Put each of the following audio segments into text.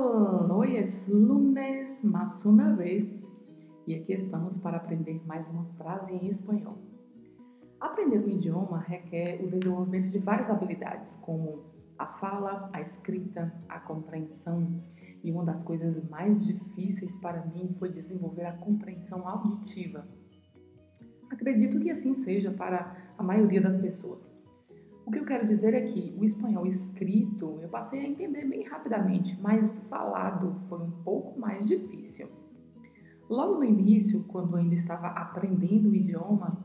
Hoy es lunes más una vez e aqui estamos para aprender mais uma frase em espanhol. Aprender um idioma requer o desenvolvimento de várias habilidades, como a fala, a escrita, a compreensão. E uma das coisas mais difíceis para mim foi desenvolver a compreensão auditiva. Acredito que assim seja para a maioria das pessoas. O que eu quero dizer é que o espanhol escrito eu passei a entender bem rapidamente, mas o falado foi um pouco mais difícil. Logo no início, quando ainda estava aprendendo o idioma,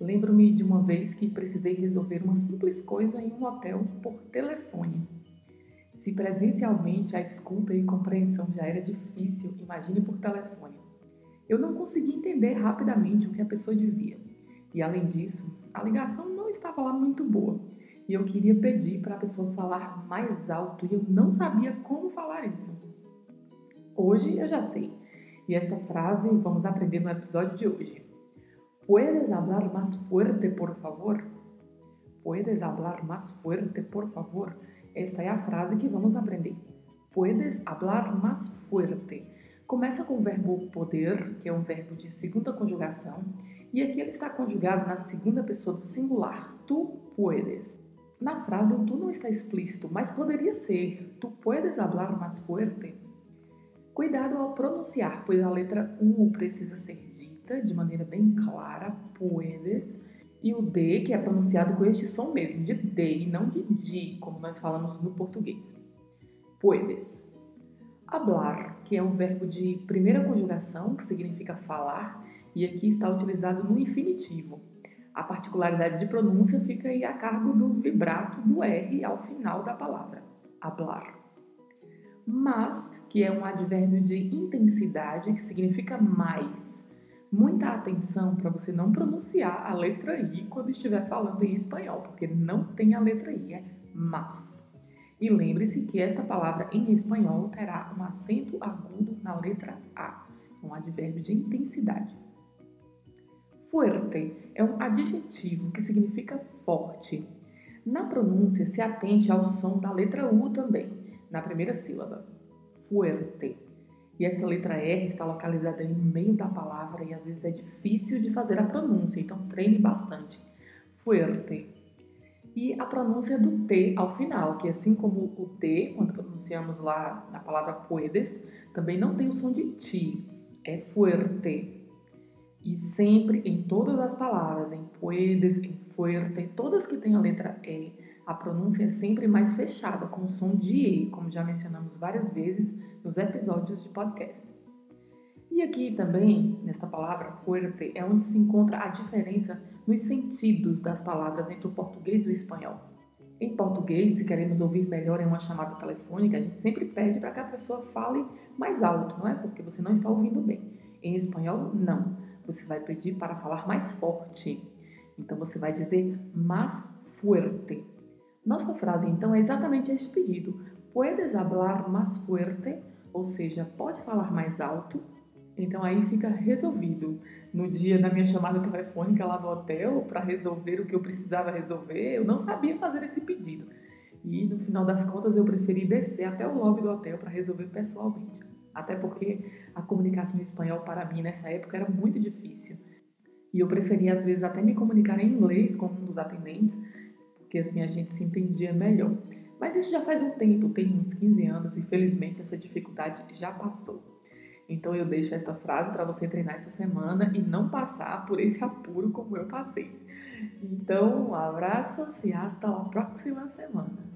lembro-me de uma vez que precisei resolver uma simples coisa em um hotel por telefone. Se presencialmente a escuta e compreensão já era difícil, imagine por telefone. Eu não conseguia entender rapidamente o que a pessoa dizia. E além disso, a ligação não estava lá muito boa e eu queria pedir para a pessoa falar mais alto e eu não sabia como falar isso. Hoje eu já sei. E esta frase vamos aprender no episódio de hoje. ¿Puedes hablar más fuerte, por favor? ¿Puedes hablar más fuerte, por favor? Esta é a frase que vamos aprender. Puedes hablar más fuerte. Começa com o verbo poder, que é um verbo de segunda conjugação, e aqui ele está conjugado na segunda pessoa do singular. Tu puedes. Na frase, o tu não está explícito, mas poderia ser: Tu puedes hablar más fuerte? Cuidado ao pronunciar, pois a letra U precisa ser dita de maneira bem clara, puedes, e o D, que é pronunciado com este som mesmo, de D e não de D, como nós falamos no português. Puedes. Hablar, que é um verbo de primeira conjugação, que significa falar, e aqui está utilizado no infinitivo. A particularidade de pronúncia fica aí a cargo do vibrato do R ao final da palavra, hablar. Mas, que é um advérbio de intensidade, que significa mais. Muita atenção para você não pronunciar a letra I quando estiver falando em espanhol, porque não tem a letra I, é mas. E lembre-se que esta palavra em espanhol terá um acento agudo na letra A, um advérbio de intensidade. Fuerte é um adjetivo que significa forte. Na pronúncia, se atente ao som da letra U também, na primeira sílaba. Fuerte. E esta letra R está localizada no meio da palavra e às vezes é difícil de fazer a pronúncia, então treine bastante. Fuerte. E a pronúncia do T ao final, que assim como o T, quando pronunciamos lá na palavra puedes, também não tem o som de ti, é fuerte. E sempre em todas as palavras, em puedes, em fuerte, todas que têm a letra E, a pronúncia é sempre mais fechada, com o som de E, como já mencionamos várias vezes nos episódios de podcast. E aqui também, nesta palavra fuerte, é onde se encontra a diferença nos sentidos das palavras entre o português e o espanhol. Em português, se queremos ouvir melhor em uma chamada telefônica, a gente sempre pede para que a pessoa fale mais alto, não é? Porque você não está ouvindo bem. Em espanhol, não você vai pedir para falar mais forte. Então você vai dizer más fuerte. Nossa frase então é exatamente este pedido. Puedes hablar más fuerte? Ou seja, pode falar mais alto? Então aí fica resolvido. No dia da minha chamada telefônica lá no hotel, para resolver o que eu precisava resolver, eu não sabia fazer esse pedido. E no final das contas eu preferi descer até o lobby do hotel para resolver pessoalmente. Até porque a comunicação em espanhol para mim nessa época era muito difícil. E eu preferia às vezes até me comunicar em inglês com um dos atendentes, porque assim a gente se entendia melhor. Mas isso já faz um tempo, tem uns 15 anos, e felizmente essa dificuldade já passou. Então eu deixo esta frase para você treinar essa semana e não passar por esse apuro como eu passei. Então, um abraço e hasta a próxima semana.